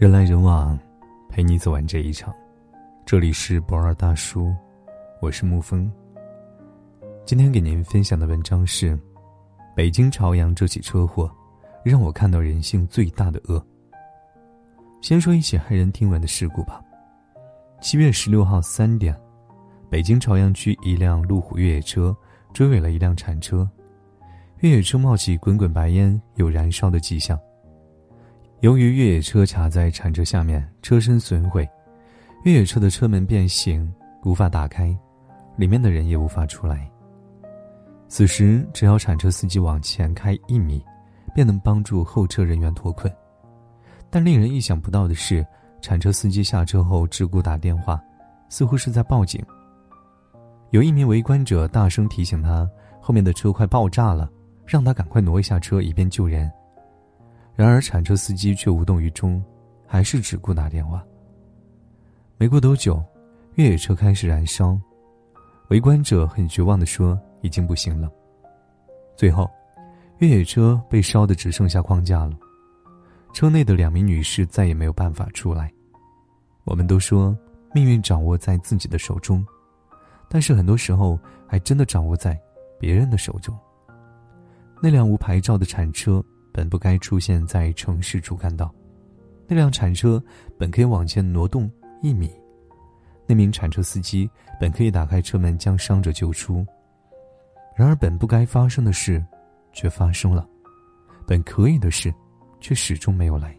人来人往，陪你走完这一场。这里是博二大叔，我是沐风。今天给您分享的文章是：北京朝阳这起车祸，让我看到人性最大的恶。先说一起骇人听闻的事故吧。七月十六号三点，北京朝阳区一辆路虎越野车追尾了一辆铲车，越野车冒起滚滚白烟，有燃烧的迹象。由于越野车卡在铲车下面，车身损毁，越野车的车门变形，无法打开，里面的人也无法出来。此时，只要铲车司机往前开一米，便能帮助后车人员脱困。但令人意想不到的是，铲车司机下车后只顾打电话，似乎是在报警。有一名围观者大声提醒他，后面的车快爆炸了，让他赶快挪一下车，以便救人。然而，铲车司机却无动于衷，还是只顾打电话。没过多久，越野车开始燃烧，围观者很绝望地说：“已经不行了。”最后，越野车被烧得只剩下框架了，车内的两名女士再也没有办法出来。我们都说命运掌握在自己的手中，但是很多时候还真的掌握在别人的手中。那辆无牌照的铲车。本不该出现在城市主干道，那辆铲车本可以往前挪动一米，那名铲车司机本可以打开车门将伤者救出。然而，本不该发生的事，却发生了；本可以的事，却始终没有来。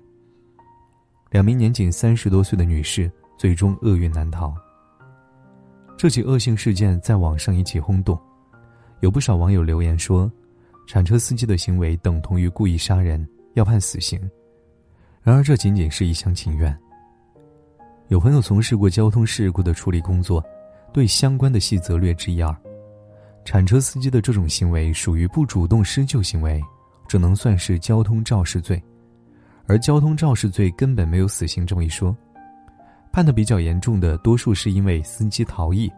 两名年仅三十多岁的女士最终厄运难逃。这起恶性事件在网上引起轰动，有不少网友留言说。铲车司机的行为等同于故意杀人，要判死刑。然而，这仅仅是一厢情愿。有朋友从事过交通事故的处理工作，对相关的细则略知一二。铲车司机的这种行为属于不主动施救行为，只能算是交通肇事罪，而交通肇事罪根本没有死刑这么一说。判的比较严重的，多数是因为司机逃逸，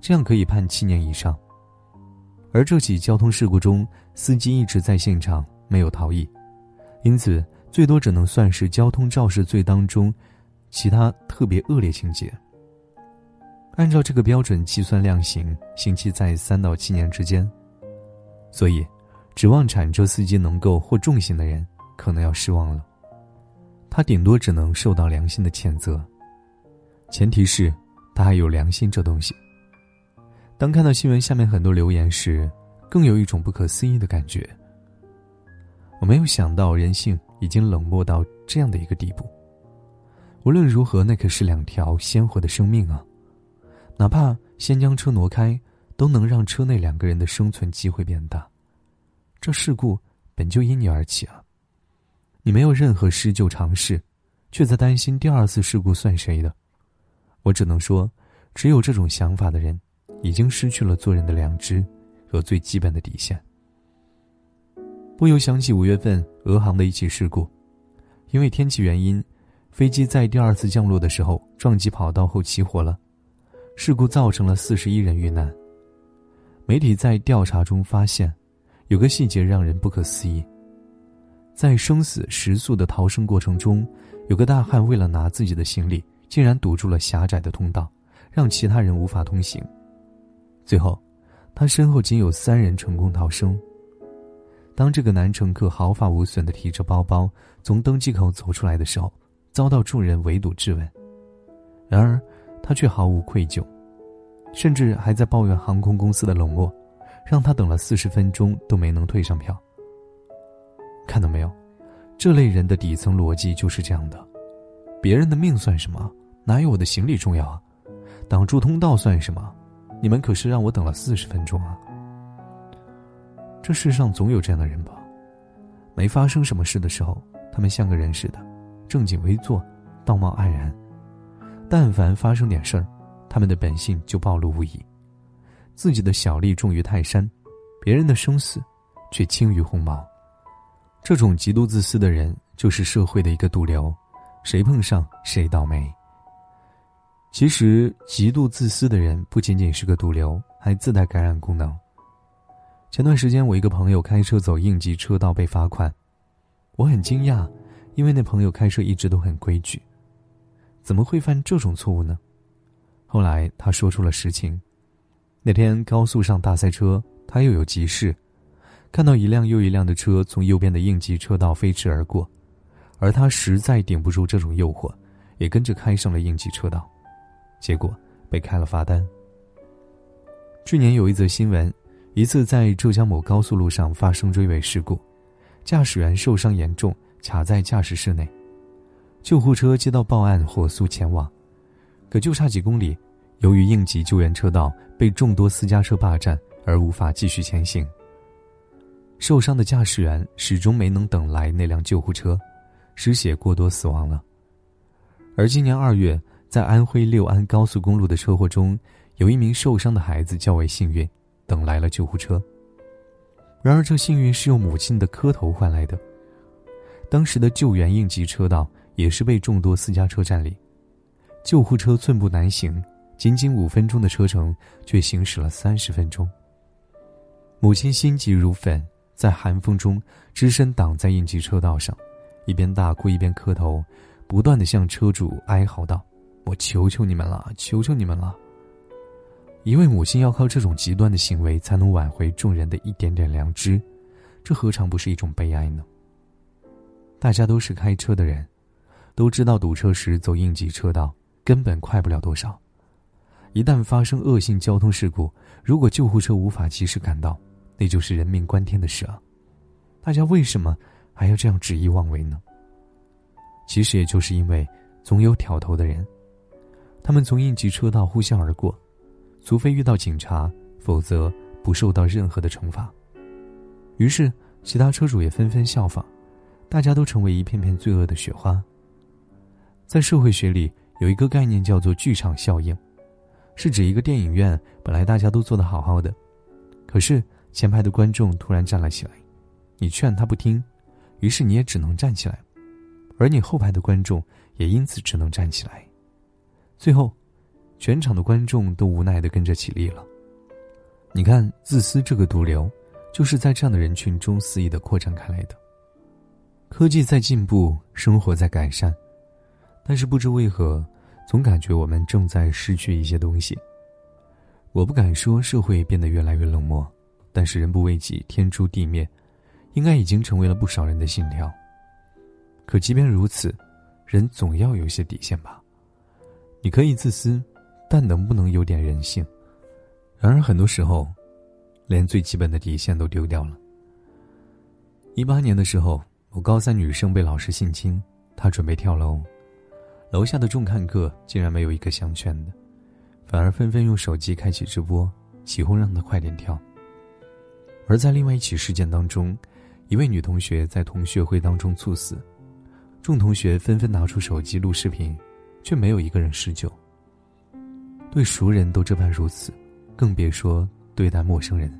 这样可以判七年以上。而这起交通事故中，司机一直在现场，没有逃逸，因此最多只能算是交通肇事罪当中其他特别恶劣情节。按照这个标准计算量刑，刑期在三到七年之间。所以，指望铲车司机能够获重刑的人，可能要失望了。他顶多只能受到良心的谴责，前提是他还有良心这东西。当看到新闻下面很多留言时，更有一种不可思议的感觉。我没有想到人性已经冷漠到这样的一个地步。无论如何，那可是两条鲜活的生命啊！哪怕先将车挪开，都能让车内两个人的生存机会变大。这事故本就因你而起啊！你没有任何施救尝试，却在担心第二次事故算谁的？我只能说，只有这种想法的人。已经失去了做人的良知和最基本的底线。不由想起五月份俄航的一起事故，因为天气原因，飞机在第二次降落的时候撞击跑道后起火了，事故造成了四十一人遇难。媒体在调查中发现，有个细节让人不可思议：在生死时速的逃生过程中，有个大汉为了拿自己的行李，竟然堵住了狭窄的通道，让其他人无法通行。最后，他身后仅有三人成功逃生。当这个男乘客毫发无损的提着包包从登机口走出来的时候，遭到众人围堵质问。然而，他却毫无愧疚，甚至还在抱怨航空公司的冷漠，让他等了四十分钟都没能退上票。看到没有，这类人的底层逻辑就是这样的：别人的命算什么？哪有我的行李重要啊？挡住通道算什么？你们可是让我等了四十分钟啊！这世上总有这样的人吧？没发生什么事的时候，他们像个人似的，正襟危坐，道貌岸然；但凡发生点事儿，他们的本性就暴露无遗。自己的小利重于泰山，别人的生死却轻于鸿毛。这种极度自私的人，就是社会的一个毒瘤，谁碰上谁倒霉。其实，极度自私的人不仅仅是个毒瘤，还自带感染功能。前段时间，我一个朋友开车走应急车道被罚款，我很惊讶，因为那朋友开车一直都很规矩，怎么会犯这种错误呢？后来他说出了实情：那天高速上大塞车，他又有急事，看到一辆又一辆的车从右边的应急车道飞驰而过，而他实在顶不住这种诱惑，也跟着开上了应急车道，结果被开了罚单。去年有一则新闻，一次在浙江某高速路上发生追尾事故，驾驶员受伤严重。卡在驾驶室内，救护车接到报案，火速前往，可就差几公里，由于应急救援车道被众多私家车霸占，而无法继续前行。受伤的驾驶员始终没能等来那辆救护车，失血过多死亡了。而今年二月，在安徽六安高速公路的车祸中，有一名受伤的孩子较为幸运，等来了救护车。然而，这幸运是用母亲的磕头换来的。当时的救援应急车道也是被众多私家车占领，救护车寸步难行，仅仅五分钟的车程却行驶了三十分钟。母亲心急如焚，在寒风中只身挡在应急车道上，一边大哭一边磕头，不断的向车主哀嚎道：“我求求你们了，求求你们了！”一位母亲要靠这种极端的行为才能挽回众人的一点点良知，这何尝不是一种悲哀呢？大家都是开车的人，都知道堵车时走应急车道根本快不了多少。一旦发生恶性交通事故，如果救护车无法及时赶到，那就是人命关天的事啊！大家为什么还要这样执意妄为呢？其实也就是因为总有挑头的人，他们从应急车道呼啸而过，除非遇到警察，否则不受到任何的惩罚。于是其他车主也纷纷效仿。大家都成为一片片罪恶的雪花。在社会学里，有一个概念叫做“剧场效应”，是指一个电影院本来大家都坐得好好的，可是前排的观众突然站了起来，你劝他不听，于是你也只能站起来，而你后排的观众也因此只能站起来，最后，全场的观众都无奈的跟着起立了。你看，自私这个毒瘤，就是在这样的人群中肆意的扩展开来的。科技在进步，生活在改善，但是不知为何，总感觉我们正在失去一些东西。我不敢说社会变得越来越冷漠，但是人不为己，天诛地灭，应该已经成为了不少人的信条。可即便如此，人总要有些底线吧？你可以自私，但能不能有点人性？然而很多时候，连最基本的底线都丢掉了。一八年的时候。某高三女生被老师性侵，她准备跳楼，楼下的众看客竟然没有一个相劝的，反而纷纷用手机开启直播，起哄让她快点跳。而在另外一起事件当中，一位女同学在同学会当中猝死，众同学纷纷拿出手机录视频，却没有一个人施救。对熟人都这般如此，更别说对待陌生人。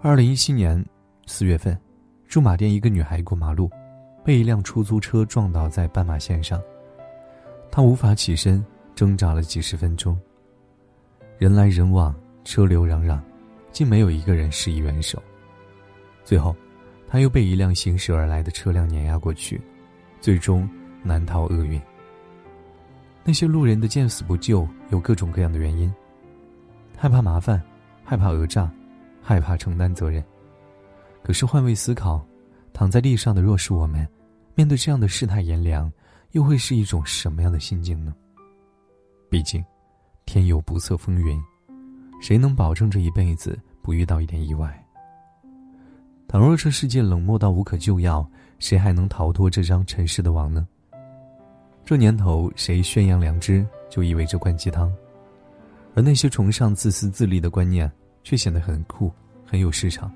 二零一七年四月份。驻马店一个女孩过马路，被一辆出租车撞倒在斑马线上。她无法起身，挣扎了几十分钟。人来人往，车流攘攘，竟没有一个人施以援手。最后，她又被一辆行驶而来的车辆碾压过去，最终难逃厄运。那些路人的见死不救，有各种各样的原因：害怕麻烦，害怕讹诈，害怕承担责任。可是换位思考，躺在地上的若是我们，面对这样的世态炎凉，又会是一种什么样的心境呢？毕竟，天有不测风云，谁能保证这一辈子不遇到一点意外？倘若这世界冷漠到无可救药，谁还能逃脱这张尘世的网呢？这年头，谁宣扬良知，就意味着灌鸡汤，而那些崇尚自私自利的观念，却显得很酷，很有市场。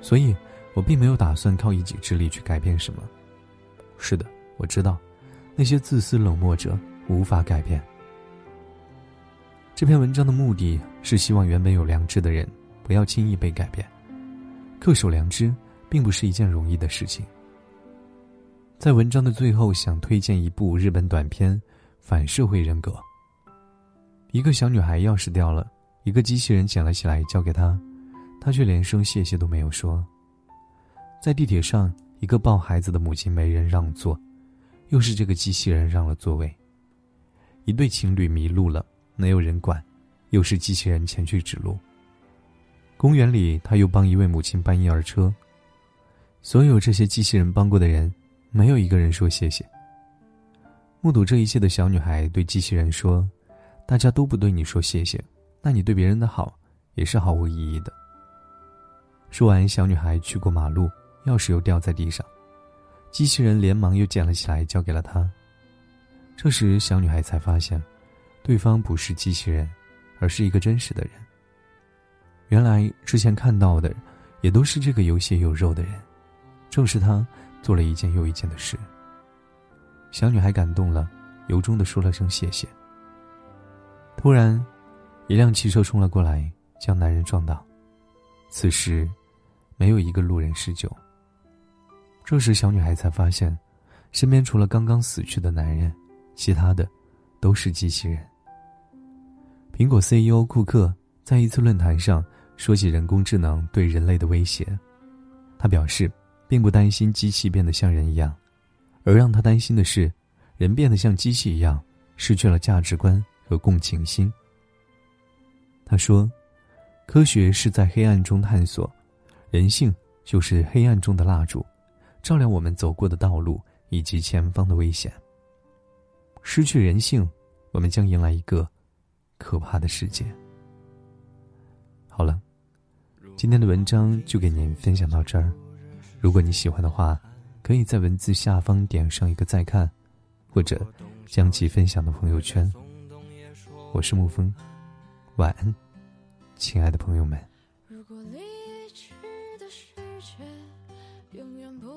所以，我并没有打算靠一己之力去改变什么。是的，我知道，那些自私冷漠者无法改变。这篇文章的目的是希望原本有良知的人不要轻易被改变。恪守良知并不是一件容易的事情。在文章的最后，想推荐一部日本短片《反社会人格》。一个小女孩钥匙掉了，一个机器人捡了起来，交给她。她却连声谢谢都没有说。在地铁上，一个抱孩子的母亲没人让座，又是这个机器人让了座位。一对情侣迷路了，没有人管，又是机器人前去指路。公园里，他又帮一位母亲搬婴儿车。所有这些机器人帮过的人，没有一个人说谢谢。目睹这一切的小女孩对机器人说：“大家都不对你说谢谢，那你对别人的好也是毫无意义的。”说完，小女孩去过马路，钥匙又掉在地上，机器人连忙又捡了起来，交给了她。这时，小女孩才发现，对方不是机器人，而是一个真实的人。原来之前看到的，也都是这个有血有肉的人，正是他做了一件又一件的事。小女孩感动了，由衷的说了声谢谢。突然，一辆汽车冲了过来，将男人撞倒。此时，没有一个路人施救。这时，小女孩才发现，身边除了刚刚死去的男人，其他的都是机器人。苹果 CEO 库克在一次论坛上说起人工智能对人类的威胁，他表示，并不担心机器变得像人一样。而让他担心的是，人变得像机器一样，失去了价值观和共情心。他说：“科学是在黑暗中探索，人性就是黑暗中的蜡烛，照亮我们走过的道路以及前方的危险。失去人性，我们将迎来一个可怕的世界。”好了，今天的文章就给您分享到这儿。如果你喜欢的话，可以在文字下方点上一个再看，或者将其分享到朋友圈。我是沐风，晚安，亲爱的朋友们。如果离去的世界永远不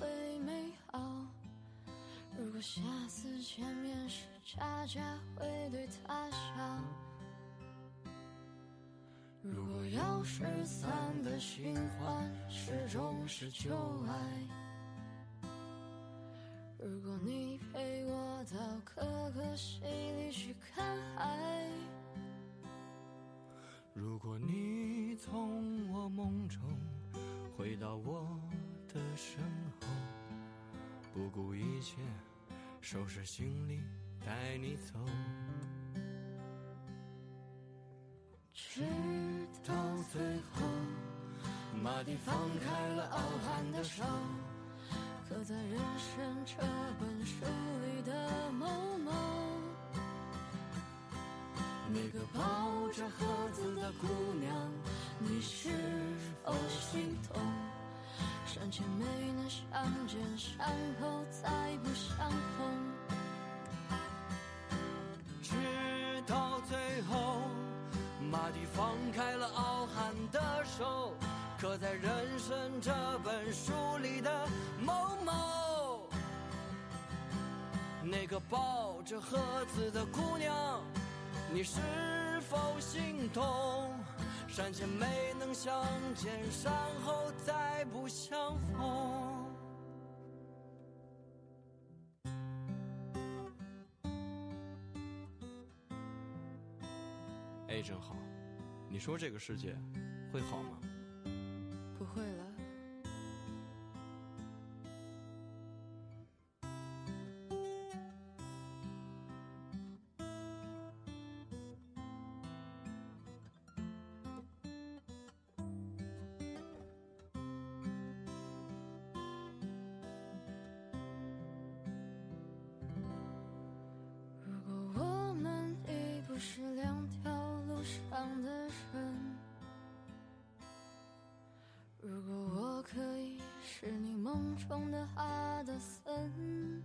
会美好，如果下次见面时大家会对他笑，如果要失散的循环始终是旧爱。如果你陪我到可可西里去看海，如果你从我梦中回到我的身后，不顾一切收拾行李带你走，直到最后，马蒂放开了傲寒的手。刻在人生这本书里的某某，那个抱着盒子的姑娘，你是否心痛？山前没能相见，山后再不相逢。刻在人生这本书里的某某，那个抱着盒子的姑娘，你是否心痛？山前没能相见，山后再不相逢。哎，真好，你说这个世界会好吗？会了。是你梦中的哈德森，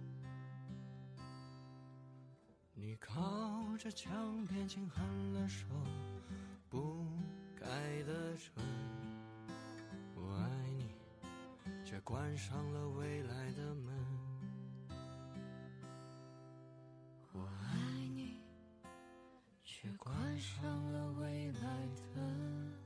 你靠着墙边轻喊了首不该的唇，我爱你，却关上了未来的门。我爱你，却关上了未来的。